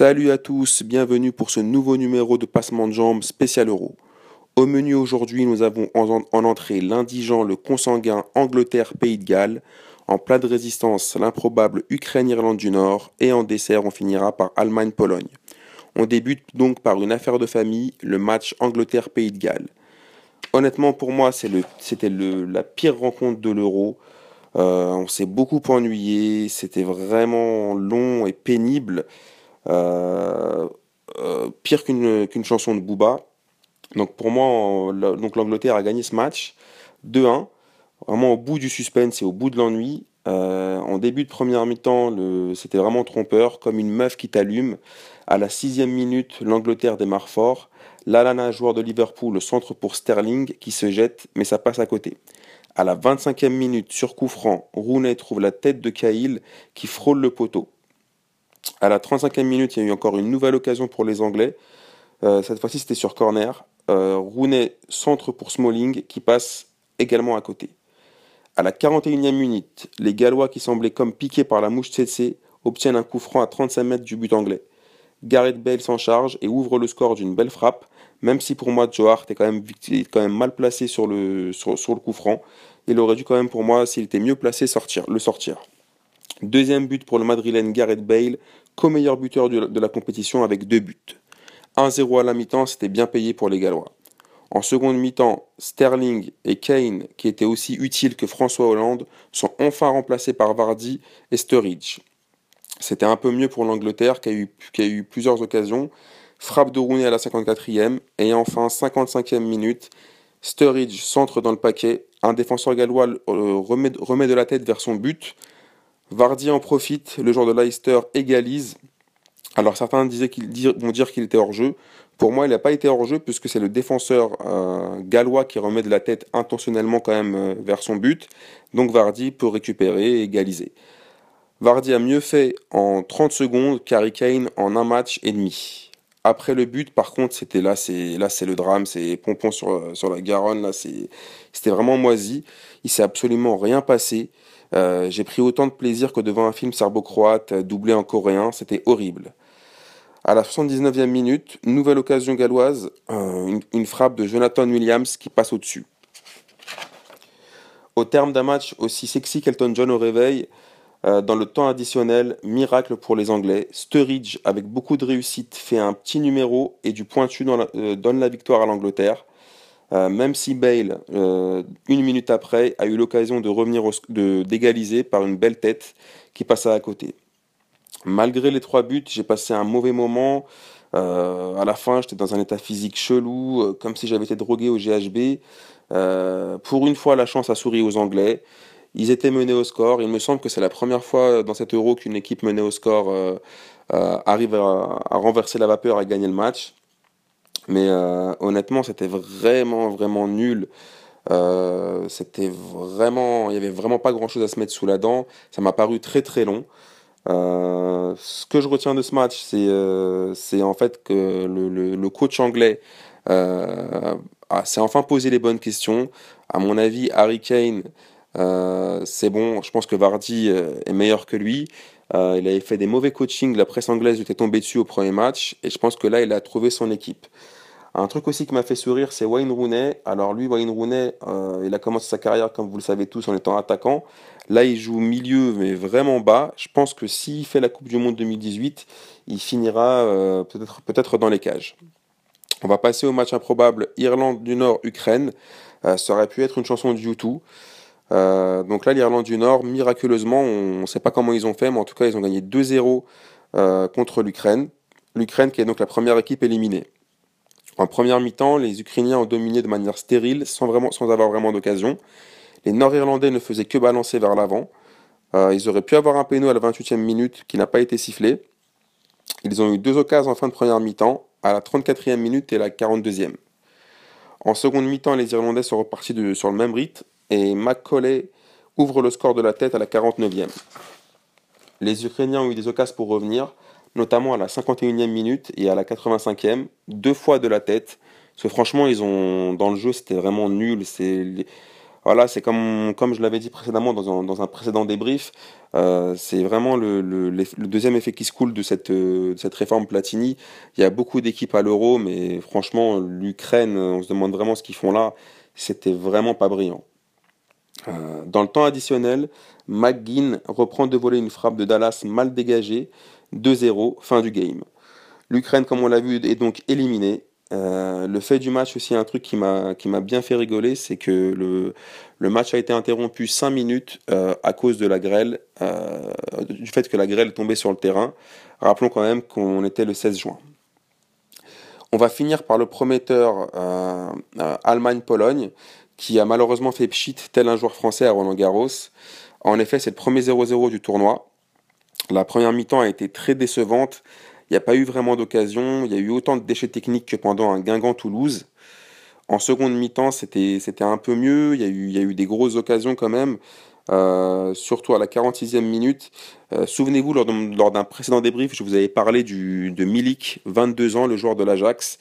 Salut à tous, bienvenue pour ce nouveau numéro de Passement de Jambes spécial Euro. Au menu aujourd'hui, nous avons en, entrée l'indigent, le consanguin Angleterre-Pays de Galles, en plat de résistance l'improbable Ukraine-Irlande du Nord, et en dessert, on finira par Allemagne-Pologne. On débute donc par une affaire de famille, le match Angleterre-Pays de Galles. Honnêtement, pour moi, c'était la pire rencontre de l'Euro. Euh, on s'est beaucoup ennuyé, c'était vraiment long et pénible. Euh, euh, pire qu'une chanson de Booba. Donc pour moi, l'Angleterre a gagné ce match 2-1, vraiment au bout du suspense et au bout de l'ennui. en début de première mi-temps, c'était vraiment trompeur, comme une meuf qui t'allume. À la sixième minute, l'Angleterre démarre fort. Lalana, joueur de Liverpool, le centre pour Sterling, qui se jette, mais ça passe à côté. À la 25e minute, sur coup franc, Rooney trouve la tête de Cahill qui frôle le poteau. À la 35e minute, il y a eu encore une nouvelle occasion pour les Anglais. Euh, cette fois-ci, c'était sur corner. Euh, Rooney centre pour Smalling qui passe également à côté. À la 41e minute, les Gallois qui semblaient comme piqués par la mouche Tsetse obtiennent un coup franc à 35 mètres du but anglais. Gareth Bale s'en charge et ouvre le score d'une belle frappe, même si pour moi Joe Hart est quand même, mal placé sur le, sur le coup franc il aurait dû quand même pour moi, s'il était mieux placé, sortir, le sortir. Deuxième but pour le Madrilène Gareth Bale, co-meilleur buteur de la compétition avec deux buts. 1-0 à la mi-temps, c'était bien payé pour les Gallois. En seconde mi-temps, Sterling et Kane, qui étaient aussi utiles que François Hollande, sont enfin remplacés par Vardy et Sturridge. C'était un peu mieux pour l'Angleterre qui a, eu, plusieurs occasions. Frappe de Rooney à la 54e et enfin 55e minute, Sturridge centre dans le paquet un défenseur gallois euh, remet, de la tête vers son but. Vardy en profite, le joueur de Leicester égalise. Alors certains disaient vont dire qu'il était hors jeu. Pour moi, il n'a pas été hors jeu puisque c'est le défenseur euh, gallois qui remet de la tête intentionnellement quand même euh, vers son but. Donc Vardy peut récupérer et égaliser. Vardy a mieux fait en 30 secondes qu'Harry Kane en un match et demi. Après le but, par contre, c'était là, c'est là, c'est le drame, c'est pompon sur, la Garonne, là, c'est, c'était vraiment moisi. Il s'est absolument rien passé. Euh, j'ai pris autant de plaisir que devant un film serbo-croate doublé en coréen, c'était horrible. À la 79e minute, nouvelle occasion galloise, euh, une, frappe de Jonathan Williams qui passe au-dessus. Au terme d'un match aussi sexy qu'Elton John au réveil, euh, dans le temps additionnel, miracle pour les Anglais. Sturridge, avec beaucoup de réussite, fait un petit numéro et du pointu euh, donne la victoire à l'Angleterre. Euh, même si Bale, une minute après, a eu l'occasion de revenir d'égaliser par une belle tête qui passa à côté. Malgré les trois buts, j'ai passé un mauvais moment. à la fin, j'étais dans un état physique chelou, comme si j'avais été drogué au GHB. pour une fois, la chance a souri aux Anglais. Ils étaient menés au score. Il me semble que c'est la première fois dans cet euro qu'une équipe menée au score euh, euh, arrive à, renverser la vapeur et gagner le match. Mais euh, honnêtement, c'était vraiment, vraiment nul. c'était vraiment, il y avait vraiment pas grand chose à se mettre sous la dent. Ça m'a paru très très long. ce que je retiens de ce match, c'est en fait que le, le coach anglais s'est enfin posé les bonnes questions. À mon avis, Harry Kane euh, c'est bon, je pense que Vardy euh, est meilleur que lui. Euh, il avait fait des mauvais coachings, la presse anglaise lui était tombée dessus au premier match, et je pense que là, il a trouvé son équipe. Un truc aussi qui m'a fait sourire, c'est Wayne Rooney. Alors lui, Wayne Rooney, il a commencé sa carrière, comme vous le savez tous, en étant attaquant. Là, il joue milieu, mais vraiment bas. Je pense que s'il fait la Coupe du Monde 2018, il finira peut-être peut dans les cages. On va passer au match improbable Irlande du Nord-Ukraine. ça aurait pu être une chanson de YouTube. Euh, donc là, l'Irlande du Nord, miraculeusement, on ne sait pas comment ils ont fait, mais en tout cas, ils ont gagné 2-0 euh, contre l'Ukraine. L'Ukraine qui est donc la première équipe éliminée. En première mi-temps, les Ukrainiens ont dominé de manière stérile, sans, avoir vraiment d'occasion. Les Nord-Irlandais ne faisaient que balancer vers l'avant. Euh, ils auraient pu avoir un péno à la 28e minute qui n'a pas été sifflé. Ils ont eu deux occasions en fin de première mi-temps, à la 34e minute et la 42e. En seconde mi-temps, les Irlandais sont repartis sur le même rythme et Macaulay ouvre le score de la tête à la 49e. Les Ukrainiens ont eu des occasions pour revenir, notamment à la 51e minute et à la 85e, deux fois de la tête. Parce que franchement, ils ont dans le jeu, c'était vraiment nul. C'est voilà, c'est comme, comme je l'avais dit précédemment dans un, dans un précédent débrief, euh, c'est vraiment le, le, deuxième effet qui se coule de cette, de cette réforme Platini. Il y a beaucoup d'équipes à l'euro, mais franchement, l'Ukraine, on se demande vraiment ce qu'ils font là. C'était vraiment pas brillant. Euh, dans le temps additionnel, McGinn reprend de voler une frappe de Dallas mal dégagée, 2-0, fin du game. L'Ukraine, comme on l'a vu, est donc éliminée. Euh, le fait du match aussi, un truc qui m'a bien fait rigoler, c'est que le, le match a été interrompu 5 minutes euh, à cause de la grêle, du fait que la grêle tombée sur le terrain. Rappelons quand même qu'on était le 16 juin. On va finir par le prometteur Allemagne-Pologne, qui a malheureusement fait pchit tel un joueur français à Roland Garros. En effet, c'est le premier 0-0 du tournoi. La première mi-temps a été très décevante. Il n'y a pas eu vraiment d'occasion. Il y a eu autant de déchets techniques que pendant un Guingamp-Toulouse. En seconde mi-temps, c'était, un peu mieux. Il y, a eu, il y a eu des grosses occasions quand même, euh, surtout à la 46e minute. Euh, souvenez-vous, lors, lors d'un précédent débrief, je vous avais parlé du, de Milik, 22 ans, le joueur de l'Ajax.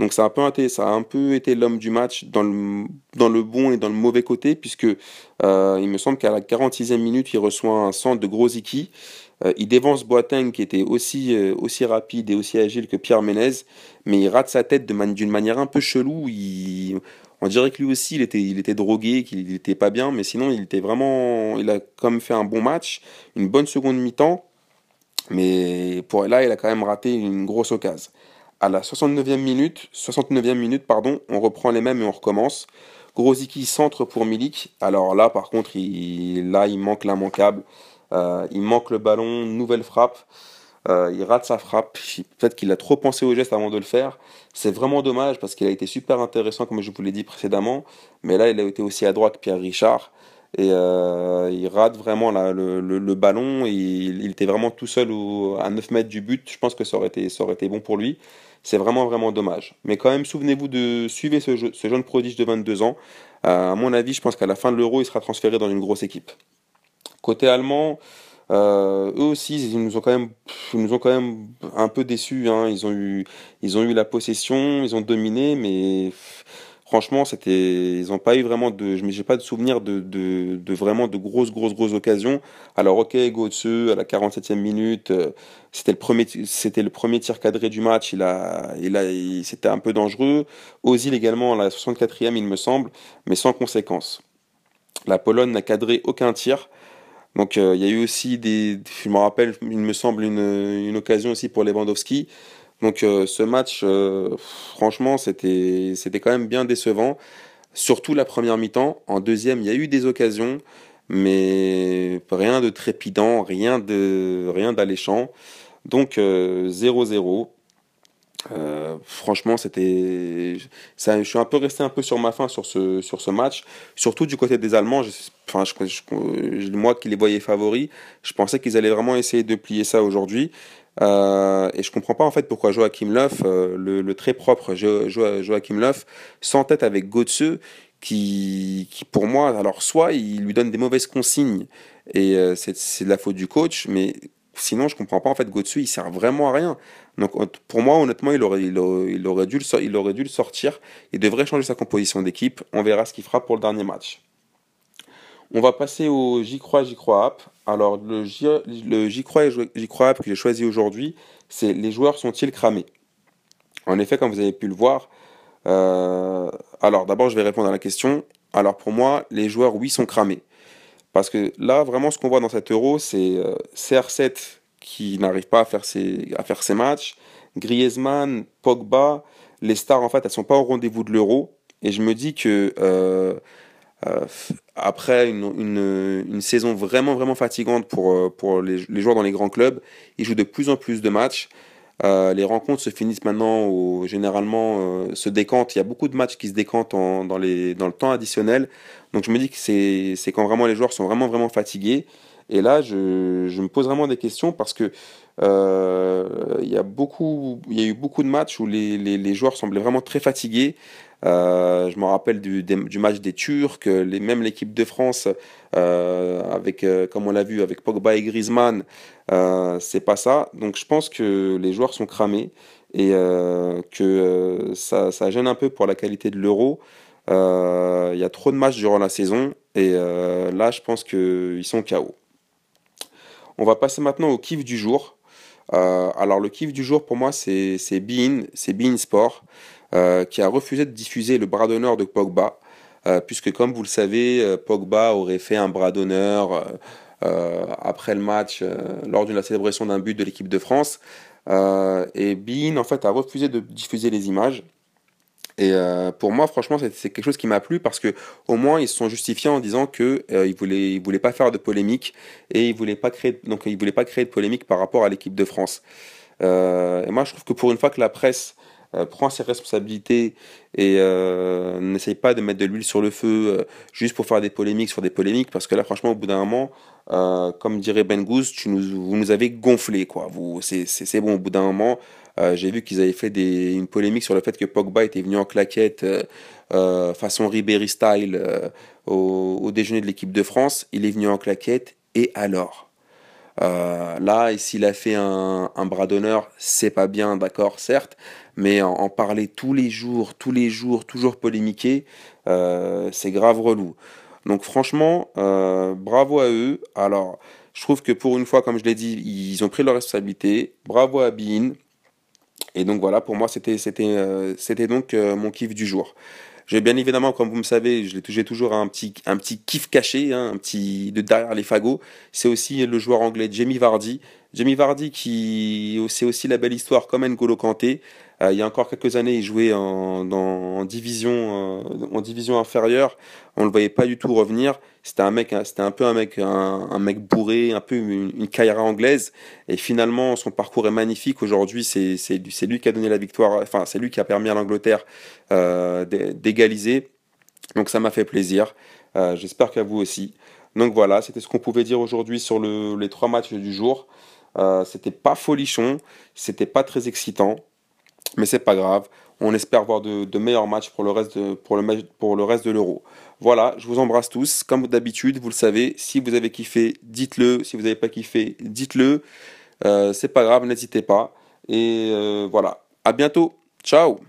Donc ça a un peu été, ça a un peu été l'homme du match dans le, bon et dans le mauvais côté, puisque euh, il me semble qu'à la 46e minute, il reçoit un centre de Grosicki. Euh, il dévance Boateng qui était aussi, euh, aussi rapide et aussi agile que Pierre Ménez, mais il rate sa tête d'une manière un peu chelou. On dirait que lui aussi il était, il était drogué, qu'il n'était pas bien, mais sinon il était vraiment, il a quand même fait un bon match, une bonne seconde mi-temps, mais pour là il a quand même raté une grosse occasion. À la 69e minute, 69e minute pardon, on reprend les mêmes et on recommence. Grosicki centre pour Milik. Alors là, par contre, il, là, il manque l'immanquable. Euh, il manque le ballon, nouvelle frappe. Euh, il rate sa frappe. Peut-être qu'il a trop pensé au geste avant de le faire. C'est vraiment dommage parce qu'il a été super intéressant, comme je vous l'ai dit précédemment. Mais là, il a été aussi à droite Pierre Richard. Et euh, il rate vraiment le, ballon. il, était vraiment tout seul à 9 mètres du but. Je pense que ça aurait été, bon pour lui. C'est vraiment, vraiment dommage. Mais quand même, souvenez-vous de suivre ce, jeune prodige de 22 ans. à mon avis, je pense qu'à la fin de l'Euro, il sera transféré dans une grosse équipe. Côté allemand, euh, eux aussi, ils nous ont quand même, ils nous ont quand même un peu déçus. Hein. Ils ont eu, ils ont eu la possession, ils ont dominé, mais franchement, c'était, ils n'ont pas eu vraiment de, je n'ai pas de souvenir de, vraiment de grosses, grosses, grosses occasions. Alors, ok, Götze à la 47e minute, euh, c'était le premier, tir cadré du match. Il a, c'était un peu dangereux. Ozil également à la 64e, il me semble, mais sans conséquence. La Pologne n'a cadré aucun tir. Donc euh, il y a eu aussi des, je me rappelle, il me semble une, une occasion aussi pour Lewandowski. Donc euh, ce match, euh, franchement, c'était quand même bien décevant. Surtout la première mi-temps. En deuxième, il y a eu des occasions, mais rien de trépidant, rien de rien d'alléchant. Donc 0-0. Euh, franchement, c'était. Je suis un peu resté un peu sur ma faim sur ce, sur ce match, surtout du côté des Allemands. Enfin, moi qui les voyais favoris, je pensais qu'ils allaient vraiment essayer de plier ça aujourd'hui. Euh, et je comprends pas en fait pourquoi Joachim Löw, euh, le, très propre jo, Joachim Löw, s'entête avec Götze, qui, pour moi, alors soit il lui donne des mauvaises consignes et c'est de la faute du coach, mais sinon je comprends pas en fait Götze, il sert vraiment à rien. Donc pour moi, honnêtement, il aurait, il aurait, dû, le, il aurait dû le sortir. Il devrait changer sa composition d'équipe. On verra ce qu'il fera pour le dernier match. On va passer au J'y crois, J'y crois app. Alors le J'y crois et J'y crois app que j'ai choisi aujourd'hui, c'est les joueurs sont-ils cramés? En effet, comme vous avez pu le voir, euh, alors d'abord je vais répondre à la question. Alors pour moi, les joueurs, oui, sont cramés. Parce que là, vraiment, ce qu'on voit dans cet euro, c'est euh, CR7 qui n'arrive pas à faire ses, à faire ses matchs. Griezmann, Pogba, les stars, en fait, elles sont pas au rendez-vous de l'euro. Et je me dis que euh, euh, après une, saison vraiment, vraiment fatigante pour, euh, pour les, joueurs dans les grands clubs, ils jouent de plus en plus de matchs. Euh, les rencontres se finissent maintenant, au, généralement se décantent. Il y a beaucoup de matchs qui se décantent en, dans, les, dans le temps additionnel. Donc je me dis que c'est quand vraiment les joueurs sont vraiment, vraiment fatigués. Et là, je, me pose vraiment des questions parce que il y a beaucoup, il y a eu beaucoup de matchs où les, les joueurs semblaient vraiment très fatigués. Euh, je me rappelle du, match des Turcs, les, même l'équipe de France, euh, avec, euh, comme on l'a vu, avec Pogba et Griezmann, c'est pas ça. Donc je pense que les joueurs sont cramés et que ça, ça, gêne un peu pour la qualité de l'euro. Il y a trop de matchs durant la saison et là, je pense qu'ils sont KO. On va passer maintenant au kiff du jour. alors, le kiff du jour pour moi, c'est Bein, c'est Bein Sport, qui a refusé de diffuser le bras d'honneur de Pogba. puisque comme vous le savez, Pogba aurait fait un bras d'honneur euh, après le match, euh, lors de la célébration d'un but de l'équipe de France. Euh, et Bean, en fait, a refusé de diffuser les images. Et pour moi, franchement, c'est quelque chose qui m'a plu parce que au moins ils se sont justifiés en disant que euh, ils voulaient, pas faire de polémique et ils voulaient donc ils voulaient pas créer de polémique par rapport à l'équipe de France. et moi, je trouve que pour une fois que la presse euh, prend ses responsabilités et euh, n'essaye pas de mettre de l'huile sur le feu euh, juste pour faire des polémiques sur des polémiques, parce que là, franchement, au bout d'un moment, comme dirait Ben Goose, tu nous, vous nous avez gonflé, quoi. C'est bon, au bout d'un moment, j'ai vu qu'ils avaient fait une polémique sur le fait que Pogba était venu en claquette façon Ribéry style au, au déjeuner de l'équipe de France. Il est venu en claquette, et alors? Euh, là, s'il a fait un, bras d'honneur, c'est pas bien, d'accord, certes, mais en, parler tous les jours, tous les jours, toujours polémiquer, euh, c'est grave relou. Donc franchement, euh, bravo à eux. Alors, je trouve que pour une fois, comme je l'ai dit, ils ont pris leur responsabilité. Bravo à Bean. Et donc voilà, pour moi, c'était donc mon kiff du jour. Bien évidemment, comme vous me savez, j'ai toujours un petit, un petit kiff caché, hein, un petit de derrière les fagots. C'est aussi le joueur anglais Jamie Vardy. Jamie Vardy qui c'est aussi la belle histoire comme N'Golo Kanté. Euh, il y a encore quelques années, il jouait en, division, euh, en division inférieure. On le voyait pas du tout revenir. C'était un mec, c'était un peu un mec, un, mec bourré, un peu une, une anglaise. Et finalement, son parcours est magnifique. Aujourd'hui, c'est, c'est, lui qui a donné la victoire. Enfin, c'est lui qui a permis à l'Angleterre euh, d'égaliser. Donc ça m'a fait plaisir. j'espère qu'à vous aussi. Donc voilà, c'était ce qu'on pouvait dire aujourd'hui sur les trois matchs du jour. Euh, c'était pas folichon, c'était pas très excitant, mais c'est pas grave. On espère voir de, meilleurs matchs pour le reste de, pour le, pour le reste de l'Euro. Voilà, je vous embrasse tous. Comme d'habitude, vous le savez, si vous avez kiffé, dites-le. Si vous n'avez pas kiffé, dites-le. Euh, c'est pas grave, n'hésitez pas. Et euh, voilà, à bientôt. Ciao